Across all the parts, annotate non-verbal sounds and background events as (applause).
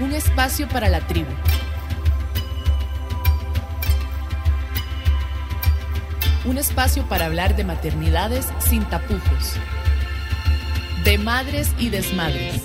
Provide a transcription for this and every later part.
un espacio para la tribu. Un espacio para hablar de maternidades sin tapujos, de madres y desmadres.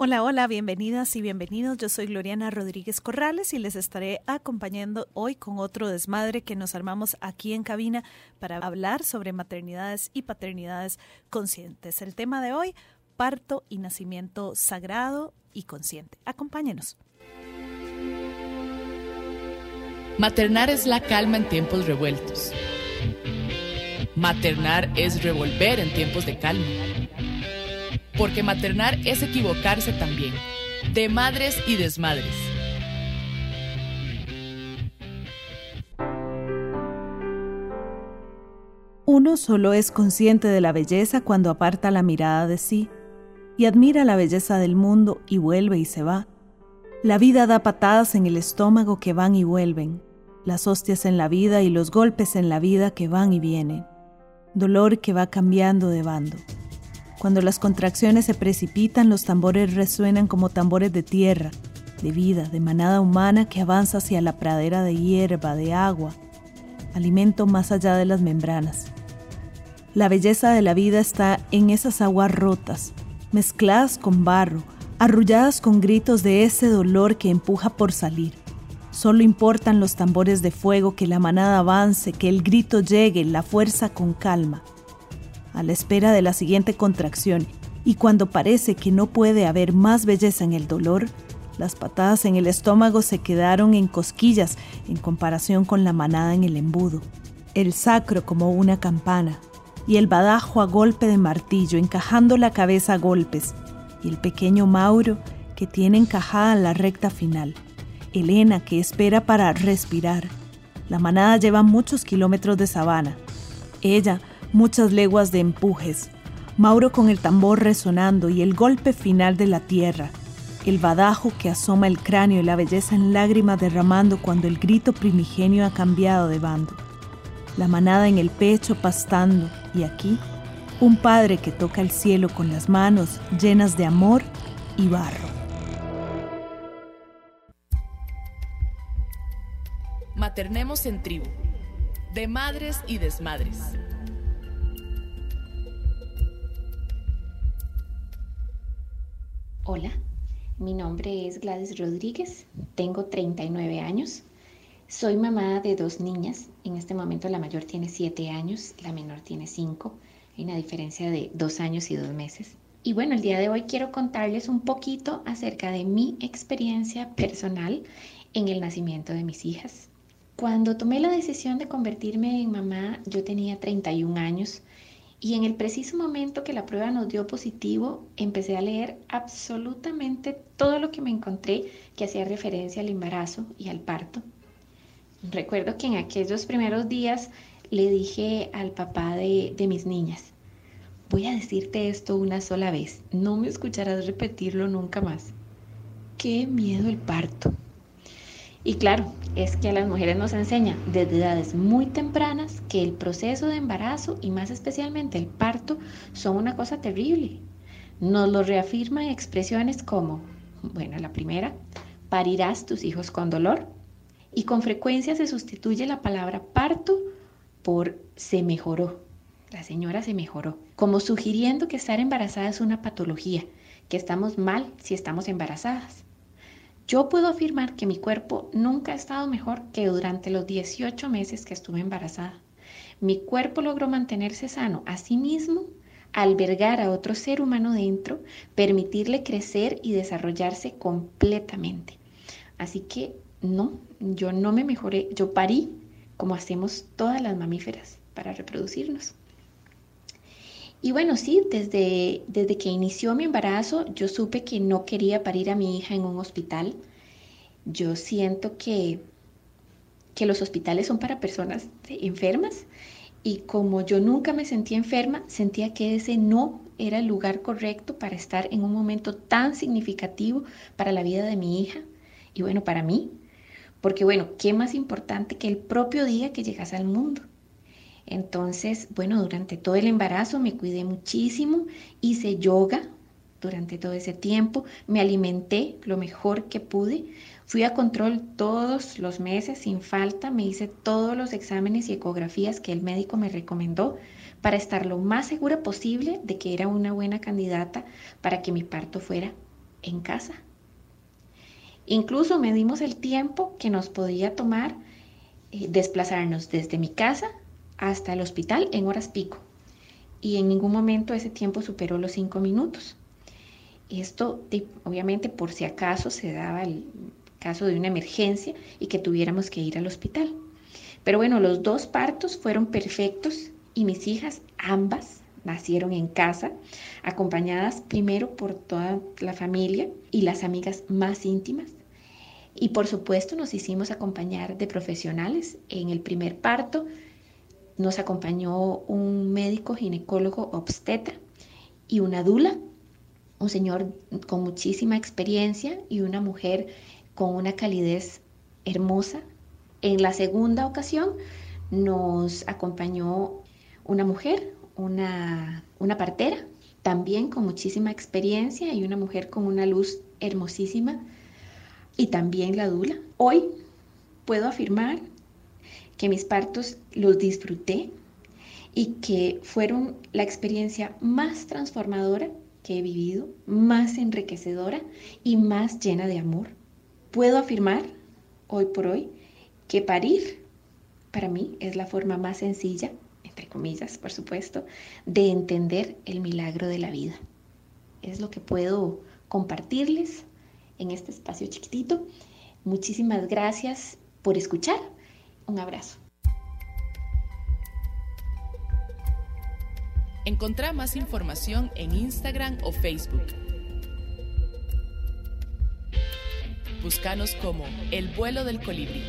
Hola, hola, bienvenidas y bienvenidos. Yo soy Gloriana Rodríguez Corrales y les estaré acompañando hoy con otro desmadre que nos armamos aquí en cabina para hablar sobre maternidades y paternidades conscientes. El tema de hoy, parto y nacimiento sagrado y consciente. Acompáñenos. Maternar es la calma en tiempos revueltos. Maternar es revolver en tiempos de calma porque maternar es equivocarse también, de madres y desmadres. Uno solo es consciente de la belleza cuando aparta la mirada de sí y admira la belleza del mundo y vuelve y se va. La vida da patadas en el estómago que van y vuelven, las hostias en la vida y los golpes en la vida que van y vienen, dolor que va cambiando de bando. Cuando las contracciones se precipitan, los tambores resuenan como tambores de tierra, de vida, de manada humana que avanza hacia la pradera de hierba, de agua, alimento más allá de las membranas. La belleza de la vida está en esas aguas rotas, mezcladas con barro, arrulladas con gritos de ese dolor que empuja por salir. Solo importan los tambores de fuego, que la manada avance, que el grito llegue, la fuerza con calma a la espera de la siguiente contracción, y cuando parece que no puede haber más belleza en el dolor, las patadas en el estómago se quedaron en cosquillas en comparación con la manada en el embudo, el sacro como una campana, y el badajo a golpe de martillo, encajando la cabeza a golpes, y el pequeño Mauro que tiene encajada la recta final, Elena que espera para respirar. La manada lleva muchos kilómetros de sabana. Ella muchas leguas de empujes, Mauro con el tambor resonando y el golpe final de la tierra, el badajo que asoma el cráneo y la belleza en lágrimas derramando cuando el grito primigenio ha cambiado de bando, la manada en el pecho pastando y aquí un padre que toca el cielo con las manos llenas de amor y barro. Maternemos en tribu, de madres y desmadres. Hola, mi nombre es Gladys Rodríguez, tengo 39 años, soy mamá de dos niñas, en este momento la mayor tiene 7 años, la menor tiene 5, hay una diferencia de 2 años y 2 meses. Y bueno, el día de hoy quiero contarles un poquito acerca de mi experiencia personal en el nacimiento de mis hijas. Cuando tomé la decisión de convertirme en mamá, yo tenía 31 años y en el preciso momento que la prueba nos dio positivo, empecé a leer absolutamente todo lo que me encontré que hacía referencia al embarazo y al parto. Recuerdo que en aquellos primeros días le dije al papá de, de mis niñas, voy a decirte esto una sola vez, no me escucharás repetirlo nunca más. Qué miedo el parto. Y claro, es que a las mujeres nos enseña desde edades muy tempranas que el proceso de embarazo y más especialmente el parto son una cosa terrible. Nos lo reafirman expresiones como, bueno, la primera, parirás tus hijos con dolor. Y con frecuencia se sustituye la palabra parto por se mejoró. La señora se mejoró, como sugiriendo que estar embarazada es una patología, que estamos mal si estamos embarazadas. Yo puedo afirmar que mi cuerpo nunca ha estado mejor que durante los 18 meses que estuve embarazada. Mi cuerpo logró mantenerse sano a sí mismo, albergar a otro ser humano dentro, permitirle crecer y desarrollarse completamente. Así que no, yo no me mejoré, yo parí como hacemos todas las mamíferas para reproducirnos. Y bueno, sí, desde, desde que inició mi embarazo, yo supe que no quería parir a mi hija en un hospital. Yo siento que, que los hospitales son para personas enfermas y como yo nunca me sentía enferma, sentía que ese no era el lugar correcto para estar en un momento tan significativo para la vida de mi hija y bueno, para mí. Porque bueno, ¿qué más importante que el propio día que llegas al mundo? Entonces, bueno, durante todo el embarazo me cuidé muchísimo, hice yoga durante todo ese tiempo, me alimenté lo mejor que pude, fui a control todos los meses sin falta, me hice todos los exámenes y ecografías que el médico me recomendó para estar lo más segura posible de que era una buena candidata para que mi parto fuera en casa. Incluso medimos el tiempo que nos podía tomar eh, desplazarnos desde mi casa hasta el hospital en horas pico. Y en ningún momento ese tiempo superó los cinco minutos. Esto, obviamente, por si acaso se daba el caso de una emergencia y que tuviéramos que ir al hospital. Pero bueno, los dos partos fueron perfectos y mis hijas, ambas, nacieron en casa, acompañadas primero por toda la familia y las amigas más íntimas y por supuesto nos hicimos acompañar de profesionales. En el primer parto nos acompañó un médico ginecólogo obstetra y una dula, un señor con muchísima experiencia y una mujer con una calidez hermosa. En la segunda ocasión nos acompañó una mujer, una, una partera, también con muchísima experiencia y una mujer con una luz hermosísima y también la dula. Hoy puedo afirmar que mis partos los disfruté y que fueron la experiencia más transformadora que he vivido, más enriquecedora y más llena de amor. Puedo afirmar hoy por hoy que parir para mí es la forma más sencilla, entre comillas, por supuesto, de entender el milagro de la vida. Es lo que puedo compartirles en este espacio chiquitito. Muchísimas gracias por escuchar. Un abrazo. Encontrá más información en Instagram o Facebook. Búscanos como El vuelo del colibrí.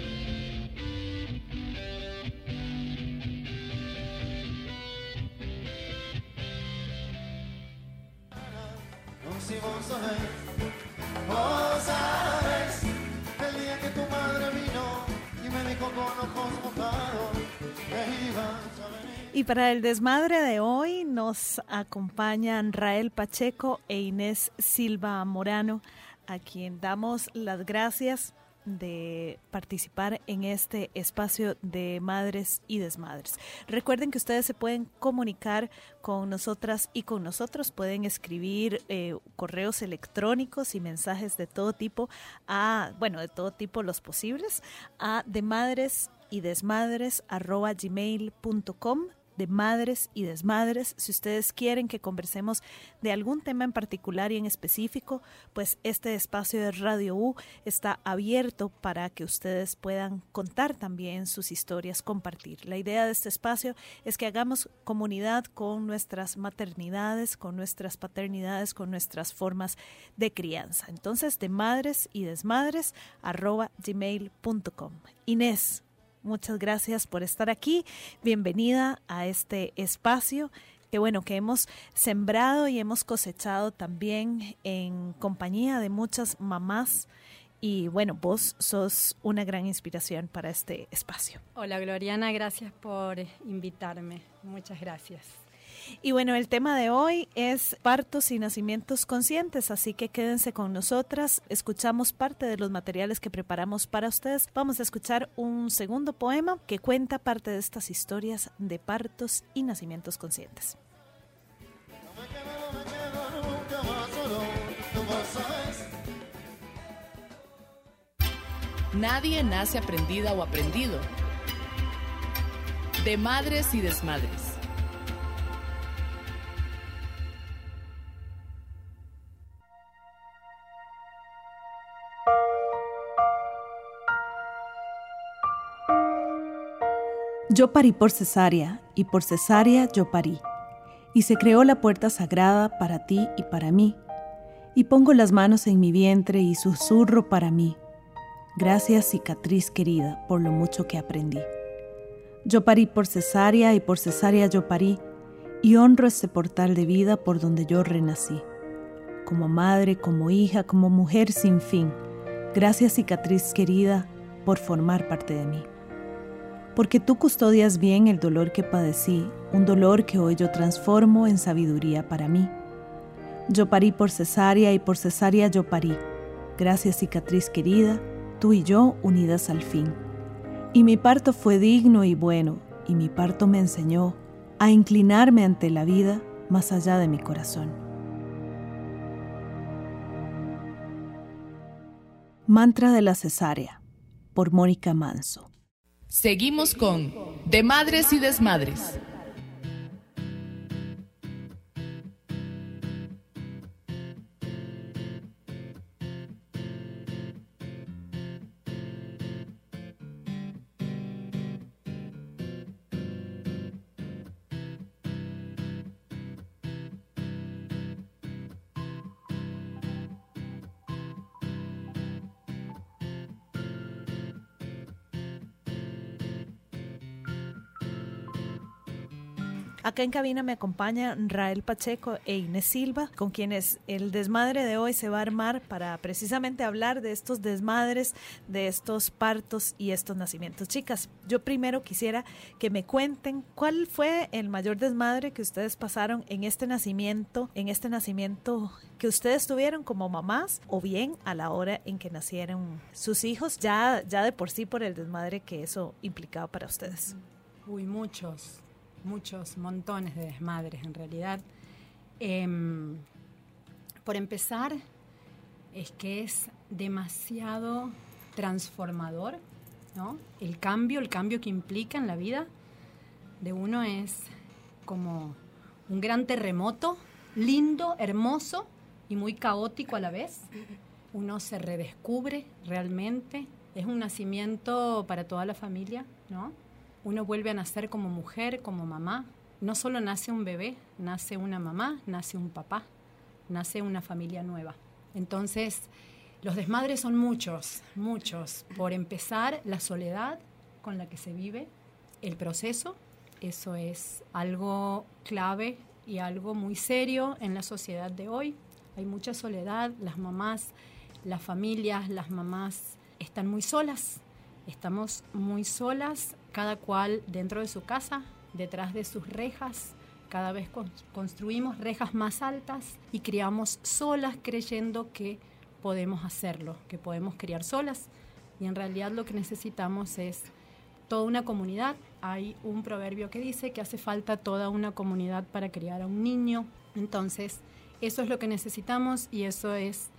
Y para el desmadre de hoy nos acompañan Rael Pacheco e Inés Silva Morano, a quien damos las gracias de participar en este espacio de madres y desmadres. Recuerden que ustedes se pueden comunicar con nosotras y con nosotros, pueden escribir eh, correos electrónicos y mensajes de todo tipo a, bueno, de todo tipo los posibles, a de madres y desmadres arroba gmail.com de madres y desmadres. Si ustedes quieren que conversemos de algún tema en particular y en específico, pues este espacio de Radio U está abierto para que ustedes puedan contar también sus historias, compartir. La idea de este espacio es que hagamos comunidad con nuestras maternidades, con nuestras paternidades, con nuestras formas de crianza. Entonces, de madres y desmadres arroba gmail.com. Inés, Muchas gracias por estar aquí. Bienvenida a este espacio que bueno, que hemos sembrado y hemos cosechado también en compañía de muchas mamás. Y bueno, vos sos una gran inspiración para este espacio. Hola Gloriana, gracias por invitarme. Muchas gracias. Y bueno, el tema de hoy es partos y nacimientos conscientes, así que quédense con nosotras. Escuchamos parte de los materiales que preparamos para ustedes. Vamos a escuchar un segundo poema que cuenta parte de estas historias de partos y nacimientos conscientes. Nadie nace aprendida o aprendido. De madres y desmadres. Yo parí por cesárea, y por cesárea yo parí. Y se creó la puerta sagrada para ti y para mí. Y pongo las manos en mi vientre y susurro para mí. Gracias cicatriz querida por lo mucho que aprendí. Yo parí por cesárea y por cesárea yo parí. y honro este portal de vida por donde yo renací. Como madre, como hija, como mujer sin fin. Gracias cicatriz querida por formar parte de mí. Porque tú custodias bien el dolor que padecí, un dolor que hoy yo transformo en sabiduría para mí. Yo parí por cesárea y por cesárea yo parí. Gracias cicatriz querida, tú y yo unidas al fin. Y mi parto fue digno y bueno, y mi parto me enseñó a inclinarme ante la vida más allá de mi corazón. Mantra de la cesárea por Mónica Manso. Seguimos con De Madres y Desmadres. Acá en cabina me acompaña Rael Pacheco e Inés Silva, con quienes el desmadre de hoy se va a armar para precisamente hablar de estos desmadres, de estos partos y estos nacimientos. Chicas, yo primero quisiera que me cuenten cuál fue el mayor desmadre que ustedes pasaron en este nacimiento, en este nacimiento que ustedes tuvieron como mamás o bien a la hora en que nacieron sus hijos, ya, ya de por sí por el desmadre que eso implicaba para ustedes. Uy, muchos muchos montones de desmadres en realidad. Em, por empezar, es que es demasiado transformador, ¿no? El cambio, el cambio que implica en la vida de uno es como un gran terremoto, lindo, hermoso y muy caótico a la vez. Uno se redescubre realmente. Es un nacimiento para toda la familia, ¿no? Uno vuelve a nacer como mujer, como mamá. No solo nace un bebé, nace una mamá, nace un papá, nace una familia nueva. Entonces, los desmadres son muchos, muchos. Por empezar, la soledad con la que se vive el proceso, eso es algo clave y algo muy serio en la sociedad de hoy. Hay mucha soledad, las mamás, las familias, las mamás están muy solas, estamos muy solas cada cual dentro de su casa, detrás de sus rejas. Cada vez construimos rejas más altas y criamos solas creyendo que podemos hacerlo, que podemos criar solas. Y en realidad lo que necesitamos es toda una comunidad. Hay un proverbio que dice que hace falta toda una comunidad para criar a un niño. Entonces, eso es lo que necesitamos y eso es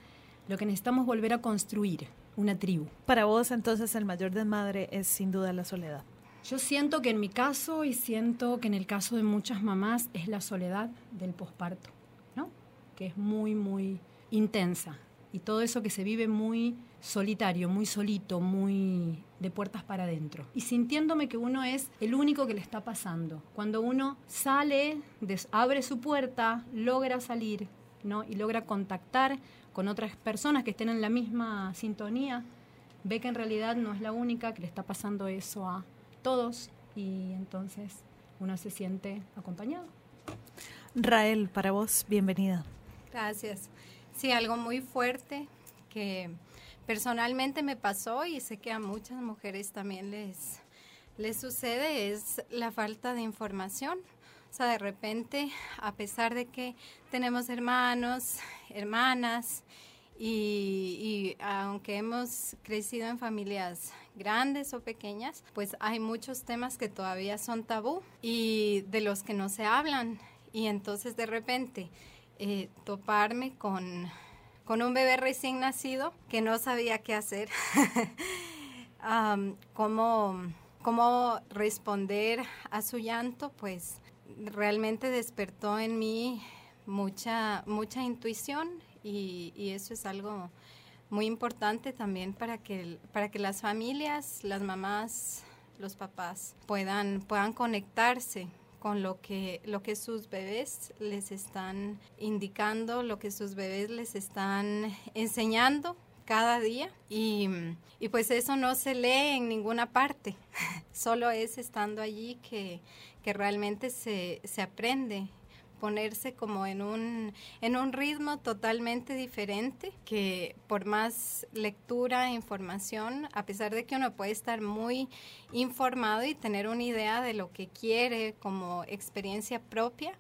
lo que necesitamos volver a construir, una tribu. Para vos entonces el mayor desmadre es sin duda la soledad. Yo siento que en mi caso y siento que en el caso de muchas mamás es la soledad del posparto, ¿no? Que es muy, muy intensa. Y todo eso que se vive muy solitario, muy solito, muy de puertas para adentro. Y sintiéndome que uno es el único que le está pasando. Cuando uno sale, abre su puerta, logra salir, ¿no? Y logra contactar con otras personas que estén en la misma sintonía, ve que en realidad no es la única que le está pasando eso a todos y entonces uno se siente acompañado. Rael, para vos, bienvenida. Gracias. Sí, algo muy fuerte que personalmente me pasó y sé que a muchas mujeres también les, les sucede es la falta de información. O sea, de repente, a pesar de que tenemos hermanos, hermanas, y, aunque hemos crecido en familias grandes o pequeñas, pues hay muchos temas que todavía son tabú y de los que no se hablan. Y entonces de repente eh, toparme con, con, un bebé recién nacido que no sabía qué hacer, (laughs) cómo, cómo responder a su llanto, pues realmente despertó en mí mucha, mucha intuición y, eso es algo muy importante también para que, para que las familias, las mamás, los papás puedan, puedan conectarse con lo que, lo que sus bebés les están indicando, lo que sus bebés les están enseñando cada día. Y, y, pues eso no se lee en ninguna parte, (laughs) solo es estando allí que, que realmente se, se aprende ponerse como en un, en un ritmo totalmente diferente, que por más lectura, información, a pesar de que uno puede estar muy informado y tener una idea de lo que quiere como experiencia propia,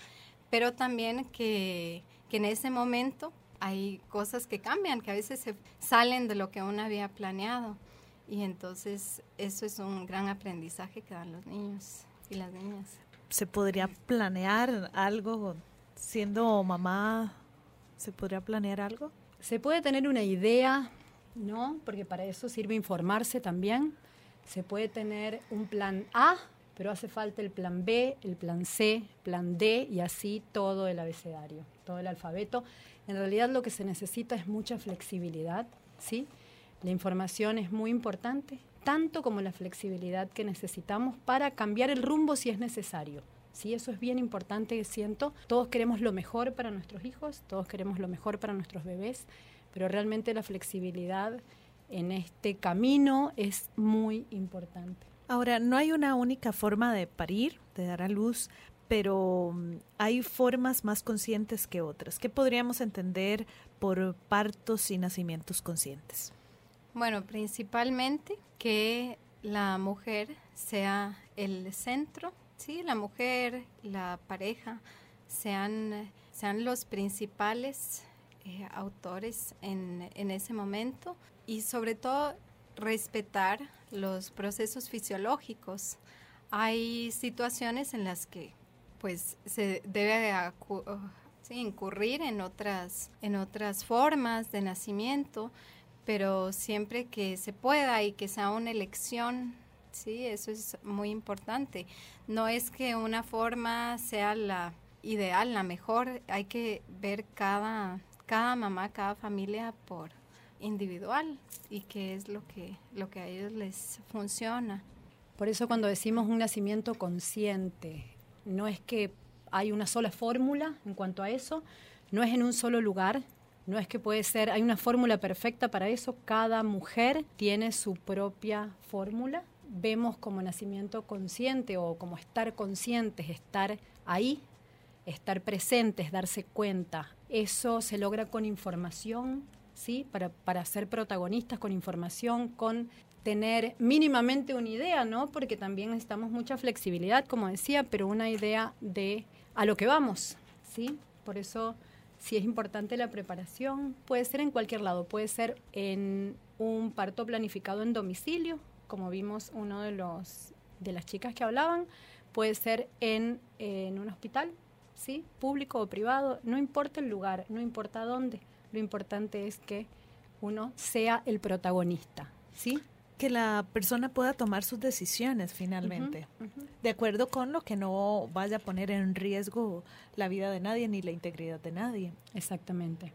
pero también que, que en ese momento hay cosas que cambian, que a veces se salen de lo que uno había planeado. Y entonces eso es un gran aprendizaje que dan los niños y las niñas. ¿Se podría planear algo siendo mamá? ¿Se podría planear algo? Se puede tener una idea, ¿no? Porque para eso sirve informarse también. Se puede tener un plan A, pero hace falta el plan B, el plan C, plan D y así todo el abecedario, todo el alfabeto. En realidad lo que se necesita es mucha flexibilidad, ¿sí? La información es muy importante, tanto como la flexibilidad que necesitamos para cambiar el rumbo si es necesario. Sí, eso es bien importante, siento. Todos queremos lo mejor para nuestros hijos, todos queremos lo mejor para nuestros bebés, pero realmente la flexibilidad en este camino es muy importante. Ahora, no hay una única forma de parir, de dar a luz, pero mm, hay formas más conscientes que otras. ¿Qué podríamos entender por partos y nacimientos conscientes? Bueno, principalmente que la mujer sea el centro, sí, la mujer, la pareja sean, sean los principales eh, autores en, en ese momento y sobre todo respetar los procesos fisiológicos. Hay situaciones en las que pues se debe incurrir en otras, en otras formas de nacimiento, pero siempre que se pueda y que sea una elección, sí, eso es muy importante. No es que una forma sea la ideal, la mejor, hay que ver cada, cada mamá, cada familia por individual y qué es lo que, lo que a ellos les funciona. Por eso cuando decimos un nacimiento consciente, no es que hay una sola fórmula en cuanto a eso, no es en un solo lugar, no es que puede ser, hay una fórmula perfecta para eso, cada mujer tiene su propia fórmula. Vemos como nacimiento consciente o como estar conscientes, estar ahí, estar presentes, darse cuenta. Eso se logra con información, ¿sí? Para, para ser protagonistas, con información, con tener mínimamente una idea, ¿no? Porque también necesitamos mucha flexibilidad, como decía, pero una idea de a lo que vamos, ¿sí? Por eso si es importante la preparación, puede ser en cualquier lado, puede ser en un parto planificado en domicilio, como vimos uno de los de las chicas que hablaban, puede ser en, en un hospital, ¿sí? Público o privado, no importa el lugar, no importa dónde, lo importante es que uno sea el protagonista, ¿sí? Que la persona pueda tomar sus decisiones finalmente, de acuerdo con lo que no vaya a poner en riesgo la vida de nadie ni la integridad de nadie. Exactamente.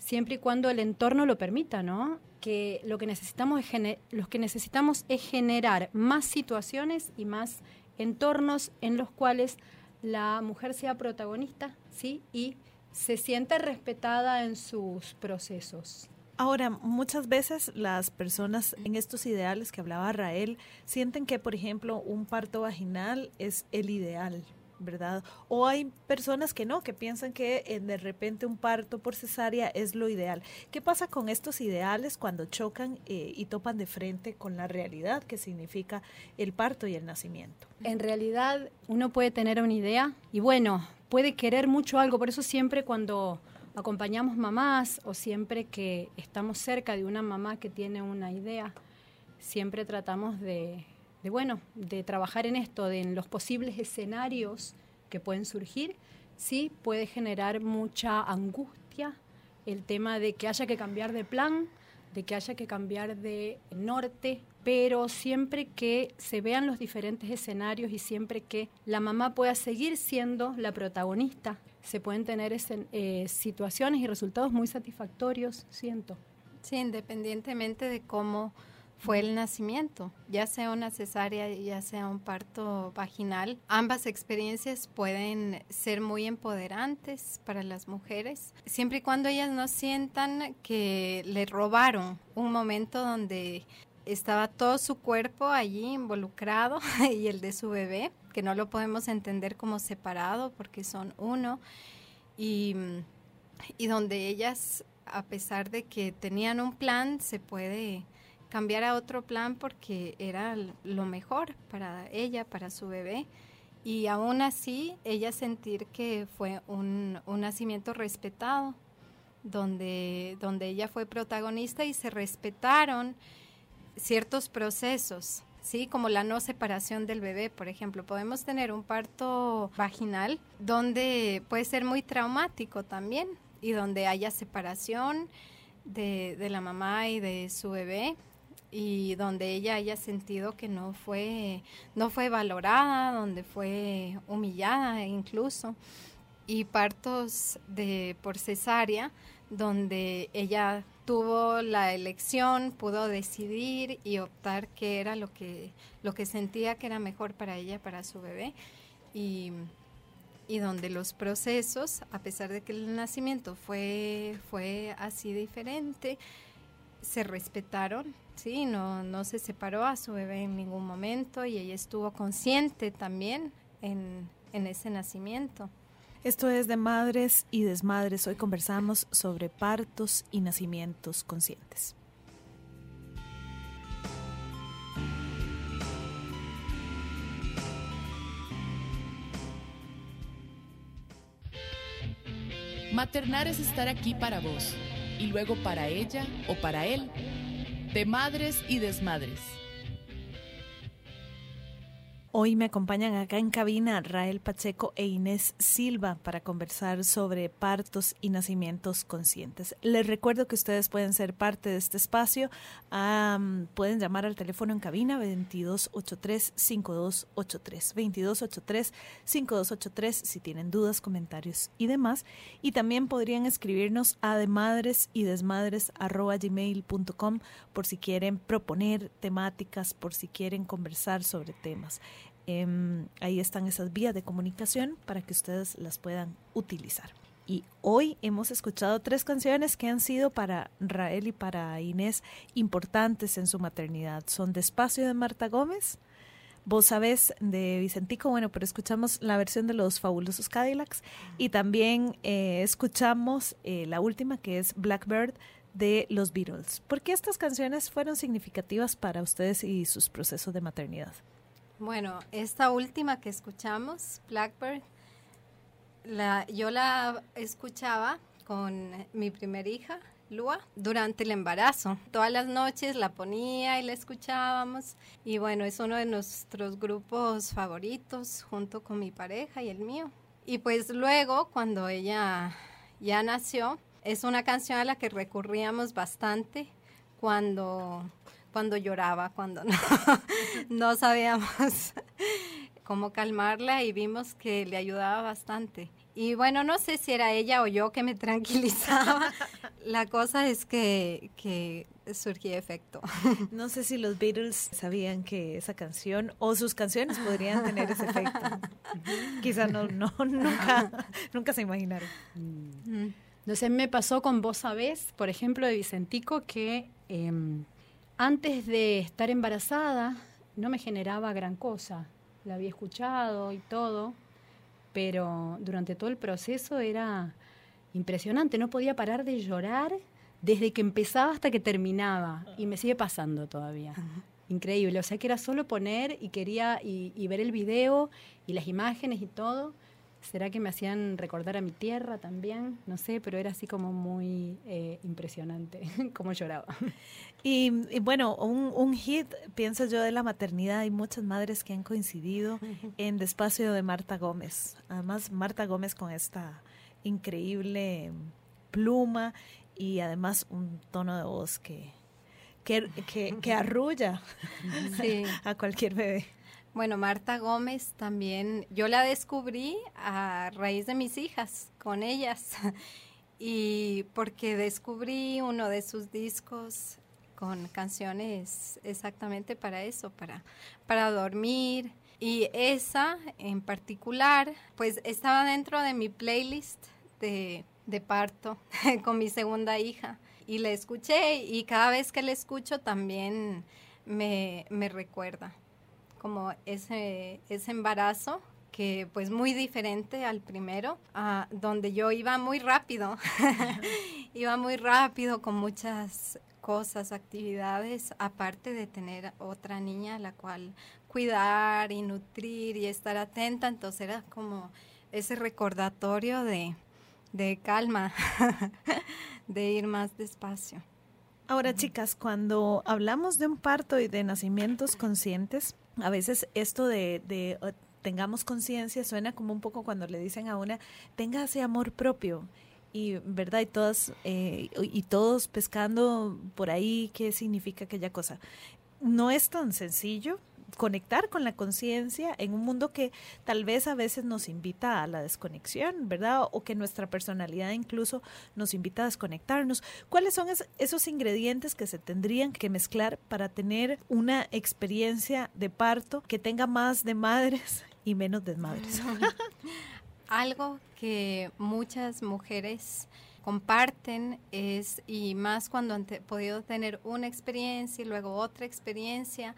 Siempre y cuando el entorno lo permita, ¿no? Que lo que necesitamos es lo que necesitamos es generar más situaciones y más entornos en los cuales la mujer sea protagonista, ¿sí? Y se sienta respetada en sus procesos. Ahora, muchas veces las personas en estos ideales que hablaba Rael sienten que, por ejemplo, un parto vaginal es el ideal, ¿verdad? O hay personas que no, que piensan que eh, de repente un parto por cesárea es lo ideal. ¿Qué pasa con estos ideales cuando chocan eh, y topan de frente con la realidad que significa el parto y el nacimiento? En realidad uno puede tener una idea y bueno, puede querer mucho algo, por eso siempre cuando acompañamos mamás o siempre que estamos cerca de una mamá que tiene una idea, siempre tratamos de, bueno, de trabajar en esto, de en los posibles escenarios que pueden surgir. Sí, puede generar mucha angustia el tema de que haya que cambiar de plan, de que haya que cambiar de norte, pero siempre que se vean los diferentes escenarios y siempre que la mamá pueda seguir siendo la protagonista se pueden tener eh, situaciones y resultados muy satisfactorios, siento. Sí, independientemente de cómo fue el nacimiento, ya sea una cesárea, ya sea un parto vaginal. Ambas experiencias pueden ser muy empoderantes para las mujeres, siempre y cuando ellas no sientan que le robaron un momento donde estaba todo su cuerpo allí involucrado (laughs) y el de su bebé, que no lo podemos entender como separado porque son uno, y, y donde ellas, a pesar de que tenían un plan, se puede cambiar a otro plan porque era lo mejor para ella, para su bebé. Y aún así, ella sentir que fue un, un nacimiento respetado, donde, donde ella fue protagonista y se respetaron ciertos procesos, ¿sí? Como la no separación del bebé, por ejemplo. Podemos tener un parto vaginal donde puede ser muy traumático también y donde haya separación de, la mamá y de su bebé y donde ella haya sentido que no fue no fue valorada, donde fue humillada incluso y partos de por cesárea donde ella tuvo la elección, pudo decidir y optar qué era lo que lo que sentía que era mejor para ella, para su bebé y y donde los procesos, a pesar de que el nacimiento fue fue así diferente, se respetaron Sí, no, no se separó a su bebé en ningún momento y ella estuvo consciente también en, en ese nacimiento. Esto es de Madres y Desmadres. Hoy conversamos sobre partos y nacimientos conscientes. Maternar es estar aquí para vos y luego para ella o para él de madres y desmadres. Hoy me acompañan acá en cabina Rael Pacheco e Inés Silva para conversar sobre partos y nacimientos conscientes. Les recuerdo que ustedes pueden ser parte de este espacio. pueden llamar al teléfono en cabina 2283-5283. 2283-5283 si tienen dudas, comentarios y demás. Y también podrían escribirnos a demadres y desmadres por si quieren proponer temáticas, por si quieren conversar sobre temas. Em, ahí están esas vías de comunicación para que ustedes las puedan utilizar. Y hoy hemos escuchado tres canciones que han sido para Rael y para Inés importantes en su maternidad. Son Despacio de Marta Gómez, Vos sabés de Vicentico, bueno, pero escuchamos la versión de los fabulosos Cadillacs y también eh, escuchamos eh, la última que es Blackbird de los Beatles. ¿Por qué estas canciones fueron significativas para ustedes y sus procesos de maternidad? Bueno, esta última que escuchamos, Blackbird, la, yo la escuchaba con mi primera hija, Lua, durante el embarazo. Todas las noches la ponía y la escuchábamos. Y bueno, es uno de nuestros grupos favoritos junto con mi pareja y el mío. Y pues luego, cuando ella ya nació, es una canción a la que recurríamos bastante cuando cuando lloraba, cuando no, (laughs) no sabíamos (laughs) cómo calmarla y vimos que le ayudaba bastante. Y bueno, no sé si era ella o yo que me tranquilizaba. (laughs) La cosa es que, que surgió efecto. No sé si los Beatles sabían que esa canción o sus canciones podrían tener ese efecto. Quizá no, no, nunca, nunca se imaginaron. No sé, me pasó con Vos Sabés, por ejemplo, de Vicentico, que em, antes de estar embarazada no me generaba gran cosa. La había escuchado y todo, pero durante todo el proceso era impresionante. No podía parar de llorar desde que empezaba hasta que terminaba. Y me sigue pasando todavía. Increíble. O sea que era solo poner y quería y ver el video y las imágenes y todo ¿Será que me hacían recordar a mi tierra también? No sé, pero era así como muy eh, impresionante, (laughs) como lloraba. Y, bueno, un, un, hit, pienso yo, de la maternidad. Hay muchas madres que han coincidido (laughs) en Despacio de Marta Gómez. Además, Marta Gómez con esta increíble pluma y además un tono de voz que, que, que, (laughs) arrulla a cualquier bebé. Bueno, Marta Gómez también, yo la descubrí a raíz de mis hijas, con ellas, (laughs) y porque descubrí uno de sus discos con canciones exactamente para eso, para, para dormir. Y esa en particular, pues estaba dentro de mi playlist de, de parto (laughs) con mi segunda hija. Y la escuché y cada vez que la escucho también me, me recuerda, como ese, ese embarazo que pues muy diferente al primero, donde yo iba muy rápido, (laughs) iba muy rápido con muchas cosas, actividades, aparte de tener otra niña a la cual cuidar y nutrir y estar atenta, entonces era como ese recordatorio de, de calma, (laughs) de ir más despacio. Ahora, chicas, cuando hablamos de un parto y de nacimientos conscientes, a veces esto de, de tengamos conciencia suena como un poco cuando le dicen a una, tenga ese amor propio. Y, ¿verdad? Y, todas, eh, y todos pescando por ahí, ¿qué significa aquella cosa? No es tan sencillo, conectar con la conciencia en un mundo que tal vez a veces nos invita a la desconexión, ¿verdad? O que nuestra personalidad incluso nos invita a desconectarnos. ¿Cuáles son esos ingredientes que se tendrían que mezclar para tener una experiencia de parto que tenga más de madres y menos de madres? (laughs) Algo que muchas mujeres comparten es, y más cuando han podido tener una experiencia y luego otra experiencia,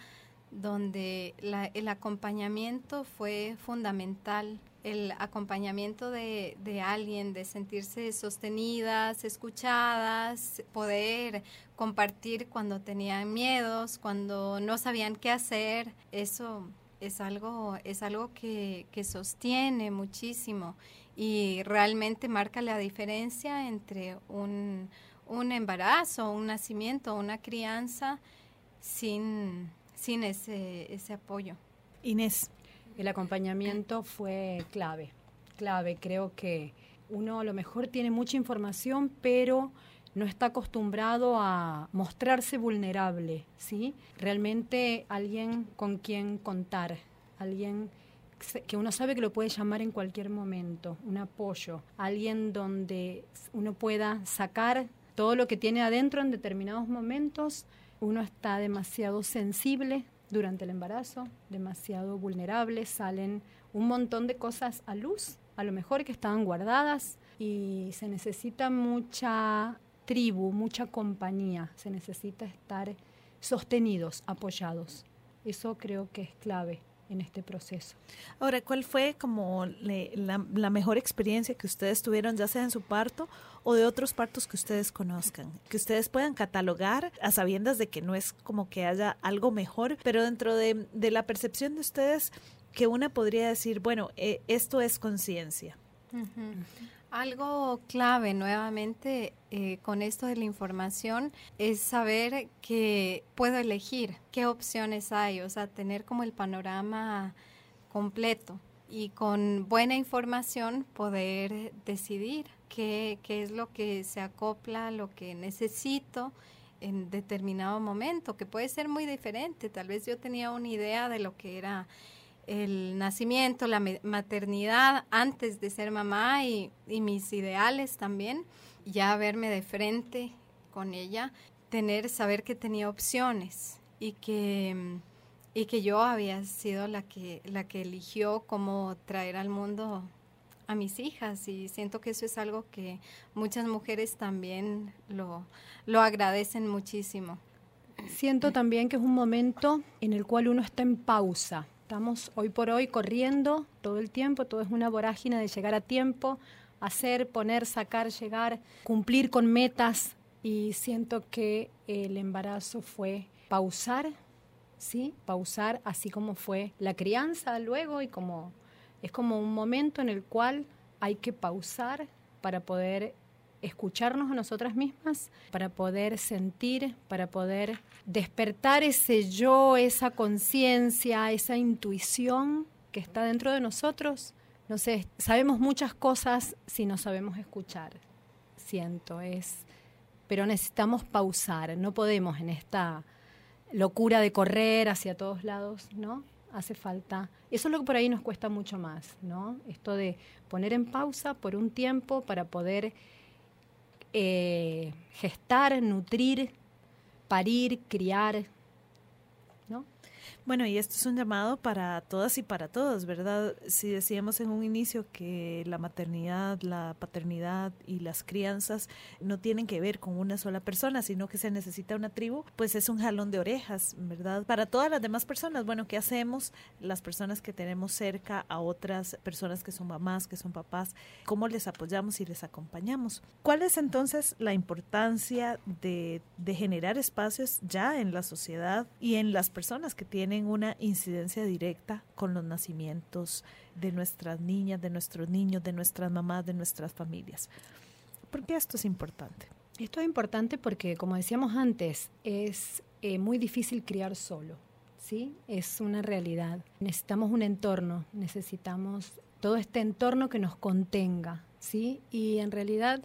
donde el acompañamiento fue fundamental, el acompañamiento de, de, alguien, de sentirse sostenidas, escuchadas, poder compartir cuando tenían miedos, cuando no sabían qué hacer, eso es algo, es algo que, que sostiene muchísimo y realmente marca la diferencia entre un, un embarazo, un nacimiento, una crianza sin sin ese, ese apoyo. Inés. El acompañamiento fue clave, clave. Creo que uno a lo mejor tiene mucha información, pero no está acostumbrado a mostrarse vulnerable, ¿sí? Realmente alguien con quien contar, alguien que uno sabe que lo puede llamar en cualquier momento, un apoyo, alguien donde uno pueda sacar todo lo que tiene adentro en determinados momentos uno está demasiado sensible durante el embarazo, demasiado vulnerable, salen un montón de cosas a luz, a lo mejor que estaban guardadas y se necesita mucha tribu, mucha compañía, se necesita estar sostenidos, apoyados. Eso creo que es clave en este proceso. Ahora, ¿cuál fue como la, la, mejor experiencia que ustedes tuvieron, ya sea en su parto o de otros partos que ustedes conozcan? Que ustedes puedan catalogar a sabiendas de que no es como que haya algo mejor, pero dentro de, de la percepción de ustedes, que una podría decir, bueno, eh, esto es conciencia. Algo clave nuevamente eh, con esto de la información es saber que puedo elegir qué opciones hay, o sea, tener como el panorama completo y con buena información poder decidir qué, qué es lo que se acopla, lo que necesito en determinado momento, que puede ser muy diferente. Tal vez yo tenía una idea de lo que era el nacimiento, la maternidad antes de ser mamá y, mis ideales también, ya verme de frente con ella, tener, saber que tenía opciones y que, y que yo había sido la que, la que eligió cómo traer al mundo a mis hijas. Y siento que eso es algo que muchas mujeres también lo, lo agradecen muchísimo. Siento también que es un momento en el cual uno está en pausa, Estamos hoy por hoy corriendo todo el tiempo, todo es una vorágine de llegar a tiempo, hacer, poner, sacar, llegar, cumplir con metas y siento que el embarazo fue pausar, ¿sí? Pausar así como fue la crianza luego y como es como un momento en el cual hay que pausar para poder escucharnos a nosotras mismas, para poder sentir, para poder despertar ese yo, esa conciencia, esa intuición que está dentro de nosotros. No sé, sabemos muchas cosas si no sabemos escuchar. Siento, es. Pero necesitamos pausar, no podemos en esta locura de correr hacia todos lados, ¿no? Hace falta. Eso es lo que por ahí nos cuesta mucho más, ¿no? Esto de poner en pausa por un tiempo para poder eh, gestar, nutrir, parir, criar. Bueno, y esto es un llamado para todas y para todos, ¿verdad? Si decíamos en un inicio que la maternidad, la paternidad y las crianzas no tienen que ver con una sola persona, sino que se necesita una tribu, pues es un jalón de orejas, ¿verdad? Para todas las demás personas, bueno, ¿qué hacemos las personas que tenemos cerca a otras personas que son mamás, que son papás? ¿Cómo les apoyamos y les acompañamos? ¿Cuál es entonces la importancia de, de generar espacios ya en la sociedad y en las personas que tienen una incidencia directa con los nacimientos de nuestras niñas, de nuestros niños, de nuestras mamás, de nuestras familias. ¿Por qué esto es importante? Esto es importante porque, como decíamos antes, es eh, muy difícil criar solo. ¿sí? Es una realidad. Necesitamos un entorno, necesitamos todo este entorno que nos contenga. ¿sí? Y en realidad,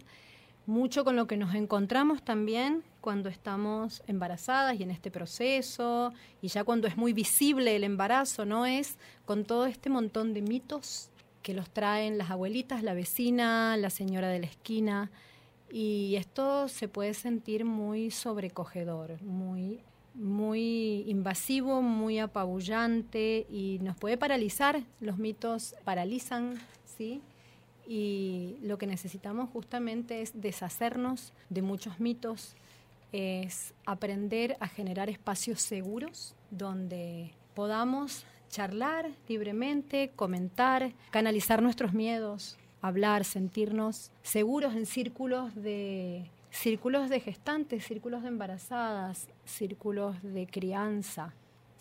mucho con lo que nos encontramos también cuando estamos embarazadas y en este proceso, y ya cuando es muy visible el embarazo, ¿no? Es con todo este montón de mitos que los traen las abuelitas, la vecina, la señora de la esquina, y esto se puede sentir muy sobrecogedor, muy muy invasivo, muy apabullante y nos puede paralizar. Los mitos paralizan, ¿sí? Y lo que necesitamos justamente es deshacernos de muchos mitos, es aprender a generar espacios seguros donde podamos charlar libremente, comentar, canalizar nuestros miedos, hablar, sentirnos seguros en círculos de círculos de gestantes, círculos de embarazadas, círculos de crianza,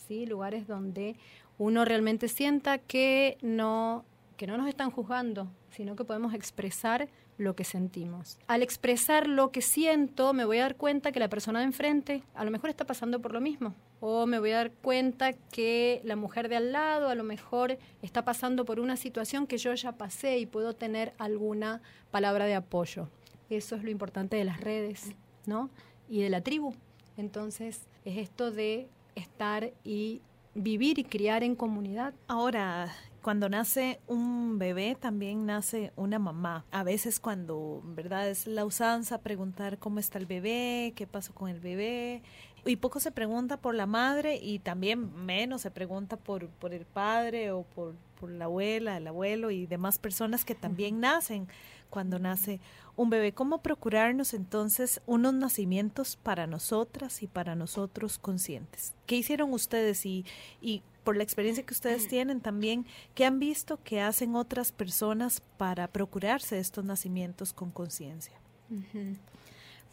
¿sí? lugares donde uno realmente sienta que no que no nos están juzgando, sino que podemos expresar lo que sentimos. Al expresar lo que siento, me voy a dar cuenta que la persona de enfrente a lo mejor está pasando por lo mismo. O me voy a dar cuenta que la mujer de al lado a lo mejor está pasando por una situación que yo ya pasé y puedo tener alguna palabra de apoyo. Eso es lo importante de las redes, ¿no? Y de la tribu. Entonces, es esto de estar y vivir y criar en comunidad. Ahora, cuando nace un bebé también nace una mamá. A veces cuando, ¿verdad? Es la usanza preguntar cómo está el bebé, qué pasó con el bebé. Y poco se pregunta por la madre y también menos se pregunta por, por el padre o por, por la abuela, el abuelo y demás personas que también nacen cuando nace un bebé. ¿Cómo procurarnos entonces unos nacimientos para nosotras y para nosotros conscientes? ¿Qué hicieron ustedes y, y por la experiencia que ustedes tienen también, ¿qué han visto que hacen otras personas para procurarse estos nacimientos con conciencia?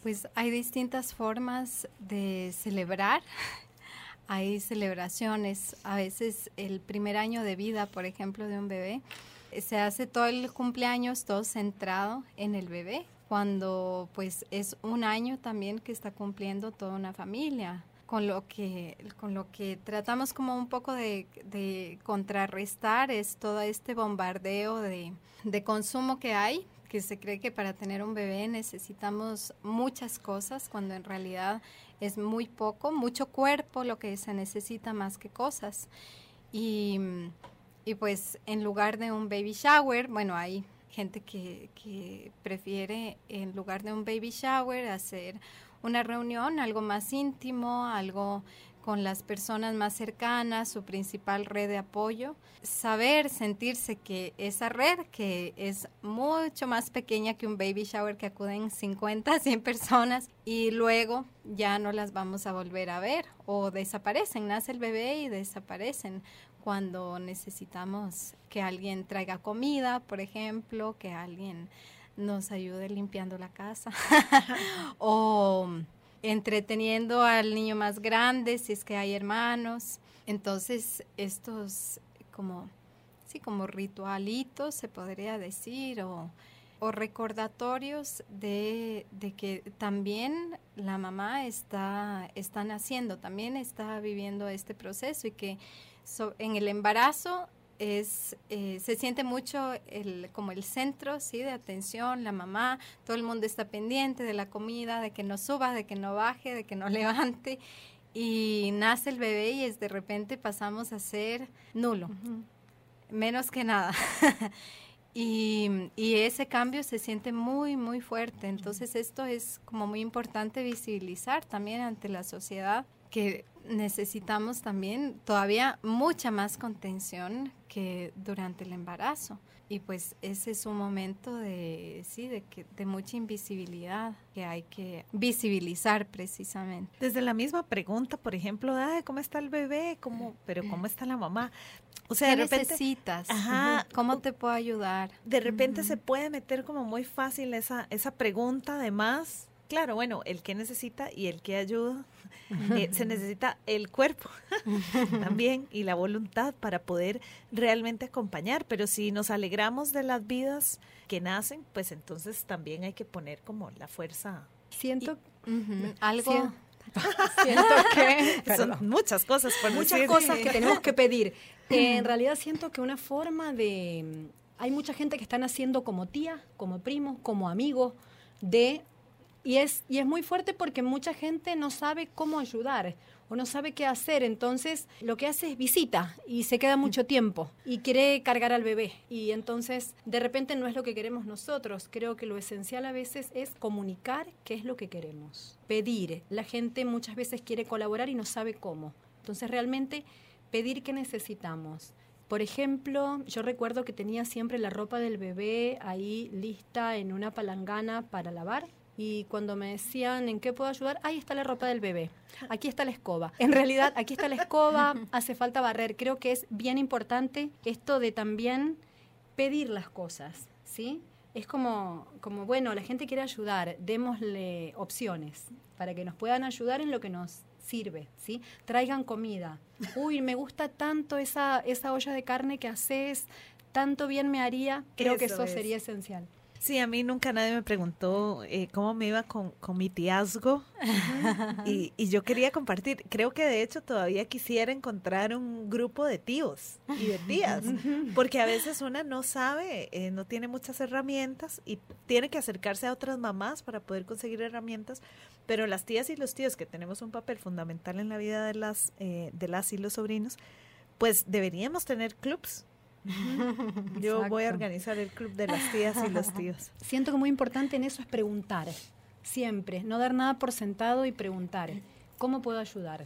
Pues hay distintas formas de celebrar. Hay celebraciones, a veces el primer año de vida, por ejemplo, de un bebé, se hace todo el cumpleaños todo centrado en el bebé, cuando pues es un año también que está cumpliendo toda una familia con lo que con lo que tratamos como un poco de, contrarrestar es todo este bombardeo de, de, consumo que hay que se cree que para tener un bebé necesitamos muchas cosas cuando en realidad es muy poco mucho cuerpo lo que se necesita más que cosas. Y, y pues en lugar de un baby shower bueno hay gente que, que prefiere en lugar de un baby shower hacer una reunión, algo más íntimo, algo con las personas más cercanas, su principal red de apoyo, saber, sentirse que esa red, que es mucho más pequeña que un baby shower que acuden 50, 100 (laughs) personas y luego ya no las vamos a volver a ver o desaparecen, nace el bebé y desaparecen. Cuando necesitamos que alguien traiga comida, por ejemplo, que alguien nos ayude limpiando la casa (laughs) o entreteniendo al niño más grande si es que hay hermanos. Entonces, estos como, sí, como ritualitos se podría decir o, o recordatorios de, de, que también la mamá está, está naciendo, también está viviendo este proceso y que en el embarazo es eh, se siente mucho el, como el centro sí de atención la mamá todo el mundo está pendiente de la comida de que no suba de que no baje de que no (laughs) levante y nace el bebé y es de repente pasamos a ser nulo menos que nada. (laughs) Y, y ese cambio se siente muy muy fuerte. Entonces esto es como muy importante visibilizar también ante la sociedad que necesitamos también todavía mucha más contención que durante el embarazo. Y pues ese es un momento de, sí, de, que, de mucha invisibilidad que hay que visibilizar precisamente. Desde la misma pregunta, por ejemplo, ¿cómo está el bebé? ¿Cómo, pero ¿cómo está la mamá? O sea, ¿Qué de repente, necesitas? Ajá, ¿Cómo te puedo ayudar? De repente se puede meter como muy fácil esa, esa pregunta, además, claro, bueno, el que necesita y el que ayuda, eh, se necesita el cuerpo (laughs) también y la voluntad para poder realmente acompañar, pero si nos alegramos de las vidas que nacen, pues entonces también hay que poner como la fuerza. Siento algo... (laughs) Siento, que (laughs) son muchas cosas por muchas cosas que tenemos que pedir. en realidad siento que una forma de hay mucha gente que están haciendo como tía, como primo, como amigo de y es, y es muy fuerte porque mucha gente no sabe cómo ayudar o no sabe qué hacer. Entonces lo que hace es visita y se queda mucho tiempo y quiere cargar al bebé. Y entonces de repente no es lo que queremos nosotros. Creo que lo esencial a veces es comunicar qué es lo que queremos. Pedir. La gente muchas veces quiere colaborar y no sabe cómo. Entonces realmente pedir qué necesitamos. Por ejemplo, yo recuerdo que tenía siempre la ropa del bebé ahí lista en una palangana para lavar y cuando me decían en qué puedo ayudar, ahí está la ropa del bebé, (laughs) aquí está la escoba. En realidad, aquí está la escoba, (laughs) hace falta barrer. Creo que es bien importante esto de también pedir las cosas, ¿sí? Es como, como, bueno, la gente quiere ayudar, démosle opciones para que nos puedan ayudar en lo que nos sirve, ¿sí? Traigan comida. (laughs) Uy, me gusta tanto esa, esa olla de carne que haces, tanto bien me haría. Creo que eso sería esencial. Sí, a mí nunca nadie me preguntó eh, cómo me iba con, mi tiazgo. Y, yo quería compartir. Creo que de hecho todavía quisiera encontrar un grupo de tíos y de tías, porque a veces una no sabe, eh, no tiene muchas herramientas y tiene que acercarse a otras mamás para poder conseguir herramientas, pero las tías y los tíos que tenemos un papel fundamental en la vida de las, eh, de las y los sobrinos, pues deberíamos tener clubs Yo voy a organizar el club de las tías y los tíos. (laughs) Siento que muy importante en eso es preguntar, siempre, no dar nada por sentado y preguntar, ¿cómo puedo ayudar?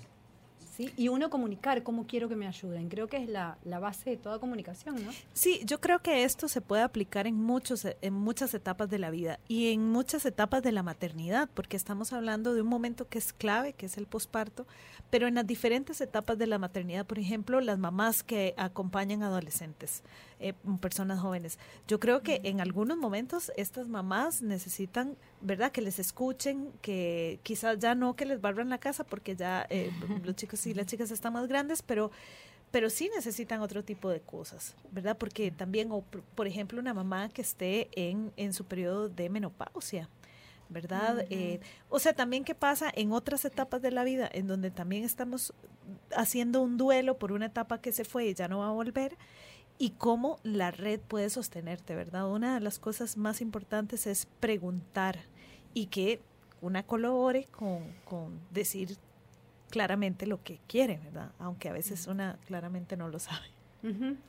Y uno comunicar cómo quiero que me ayuden. Creo que es la, base de toda comunicación, ¿no? Sí, yo creo que esto se puede aplicar en, muchos, en muchas etapas de la vida y en muchas etapas de la maternidad, porque estamos hablando de un momento que es clave, que es el posparto, pero en las diferentes etapas de la maternidad, por ejemplo, las mamás que acompañan adolescentes, eh, personas jóvenes. Yo creo que en algunos momentos estas mamás necesitan, ¿verdad?, que les escuchen, que quizás ya no que les barran la casa porque ya eh, los chicos y las chicas están más grandes, pero pero sí necesitan otro tipo de cosas, ¿verdad? Porque también, o, por ejemplo, una mamá que esté en, en su periodo de menopausia, ¿verdad? Eh, o sea, también qué pasa en otras etapas de la vida, en donde también estamos haciendo un duelo por una etapa que se fue y ya no va a volver, y cómo la red puede sostenerte, ¿verdad? Una de las cosas más importantes es preguntar y que una colabore con, con decir claramente lo que quiere, ¿verdad? Aunque a veces una claramente no lo sabe.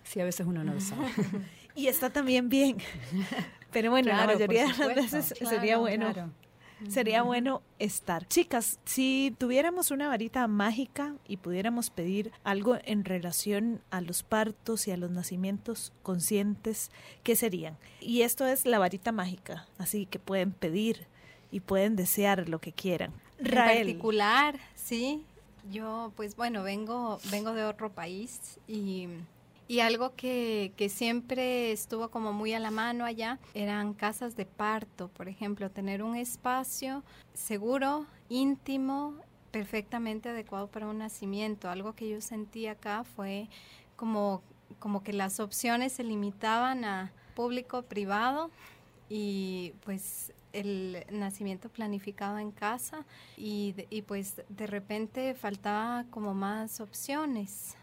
Sí, a veces uno no lo sabe. (laughs) y está también bien. (laughs) Pero bueno, la mayoría de las veces sería bueno. Sería bueno estar. Chicas, si tuviéramos una varita mágica y pudiéramos pedir algo en relación a los partos y a los nacimientos conscientes, ¿qué serían? Y esto es la varita mágica, así que pueden pedir y pueden desear lo que quieran. En particular, sí. Yo, pues bueno, vengo, vengo de otro país y y algo que, que, siempre estuvo como muy a la mano allá eran casas de parto, por ejemplo, tener un espacio seguro, íntimo, perfectamente adecuado para un nacimiento. Algo que yo sentí acá fue como, como que las opciones se limitaban a público, privado y pues el nacimiento planificado en casa y, y pues de repente faltaba como más opciones.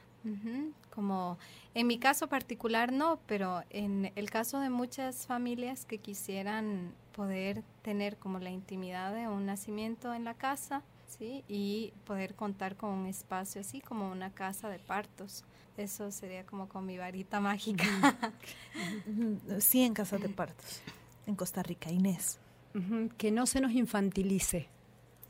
Como en mi caso particular no, pero en el caso de muchas familias que quisieran poder tener como la intimidad de un nacimiento en la casa, ¿sí? Y poder contar con un espacio así como una casa de partos. Eso sería como con mi varita mágica. Sí, en casas de partos, en Costa Rica, Inés. Que no se nos infantilice,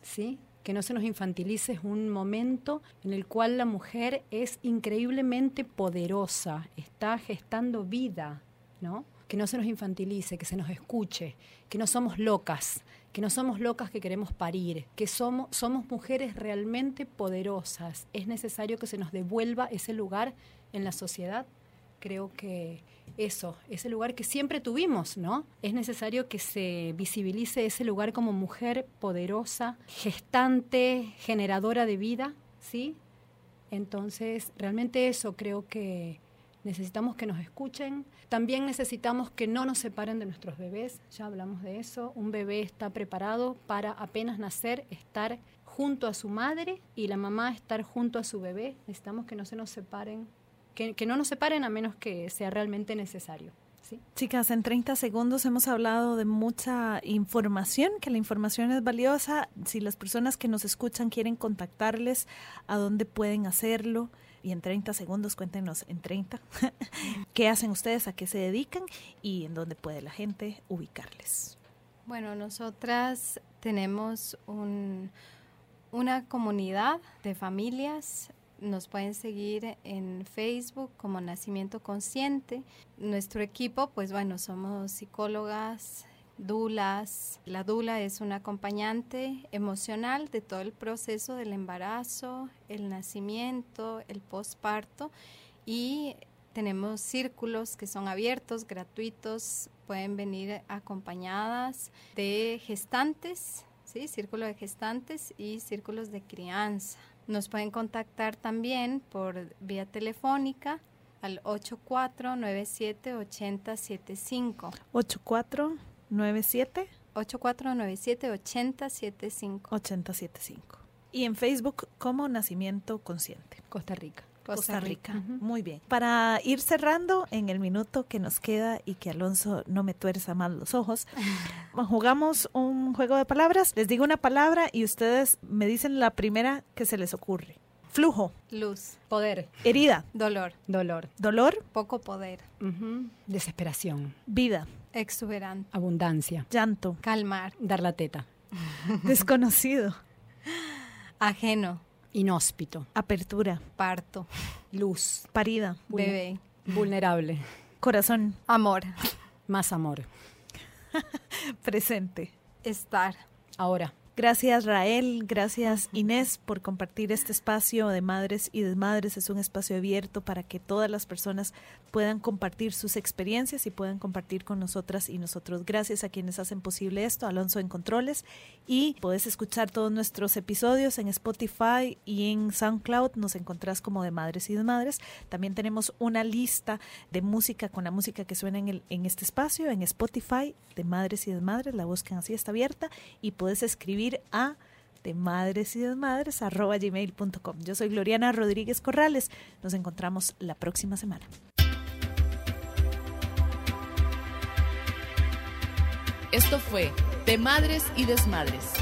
¿sí? Que no se nos infantilice es un momento en el cual la mujer es increíblemente poderosa, está gestando vida, ¿no? Que no se nos infantilice, que se nos escuche, que no somos locas, que no somos locas que queremos parir, que somos, somos mujeres realmente poderosas. Es necesario que se nos devuelva ese lugar en la sociedad. Creo que eso, ese lugar que siempre tuvimos, ¿no? Es necesario que se visibilice ese lugar como mujer poderosa, gestante, generadora de vida, ¿sí? Entonces, realmente eso creo que necesitamos que nos escuchen. También necesitamos que no nos separen de nuestros bebés, ya hablamos de eso. Un bebé está preparado para apenas nacer, estar junto a su madre y la mamá estar junto a su bebé. Necesitamos que no se nos separen, que, no nos separen a menos que sea realmente necesario. ¿sí? Chicas, en 30 segundos hemos hablado de mucha información, que la información es valiosa. Si las personas que nos escuchan quieren contactarles, ¿a dónde pueden hacerlo? y en 30 segundos cuéntenos en 30 (laughs) qué hacen ustedes, a qué se dedican y en dónde puede la gente ubicarles. Bueno, nosotras tenemos un, una comunidad de familias. Nos pueden seguir en Facebook como Nacimiento Consciente. Nuestro equipo, pues bueno, somos psicólogas, dulas. La dula es un acompañante emocional de todo el proceso del embarazo, el nacimiento, el posparto y tenemos círculos que son abiertos, gratuitos, pueden venir acompañadas de gestantes, ¿sí? círculo de gestantes y círculos de crianza. Nos pueden contactar también por vía telefónica al 8497-8075. 84 97 8497-8075. 8075. Y en Facebook como Nacimiento Consciente. Costa Rica. Costa, Rica. Muy bien. Para ir cerrando en el minuto que nos queda y que Alonso no me tuerza más los ojos, (laughs) jugamos un juego de palabras. Les digo una palabra y ustedes me dicen la primera que se les ocurre. Flujo. Luz. Poder. Herida. Dolor. Dolor. Dolor. Poco poder. Desesperación. Vida. Exuberante. Abundancia. Llanto. Calmar. Dar la teta. Desconocido. Ajeno. Inhóspito. Apertura. Parto. Luz. Parida. Bebé. Vulnerable. Corazón. Amor. Más amor. (laughs) Presente. Estar. Ahora. Gracias Rael, gracias Inés por compartir este espacio de madres y desmadres. Es un espacio abierto para que todas las personas puedan compartir sus experiencias y puedan compartir con nosotras y nosotros. Gracias a quienes hacen posible esto, Alonso en Controles. Y puedes escuchar todos nuestros episodios en Spotify y en SoundCloud. Nos encontrás como de Madres y Desmadres. También tenemos una lista de música con la música que suena en, el, en este espacio en Spotify de Madres y Desmadres. La buscan así, está abierta y puedes escribir a de madres y desmadres arroba gmail.com. Yo soy Gloriana Rodríguez Corrales. Nos encontramos la próxima semana. Esto fue De Madres y Desmadres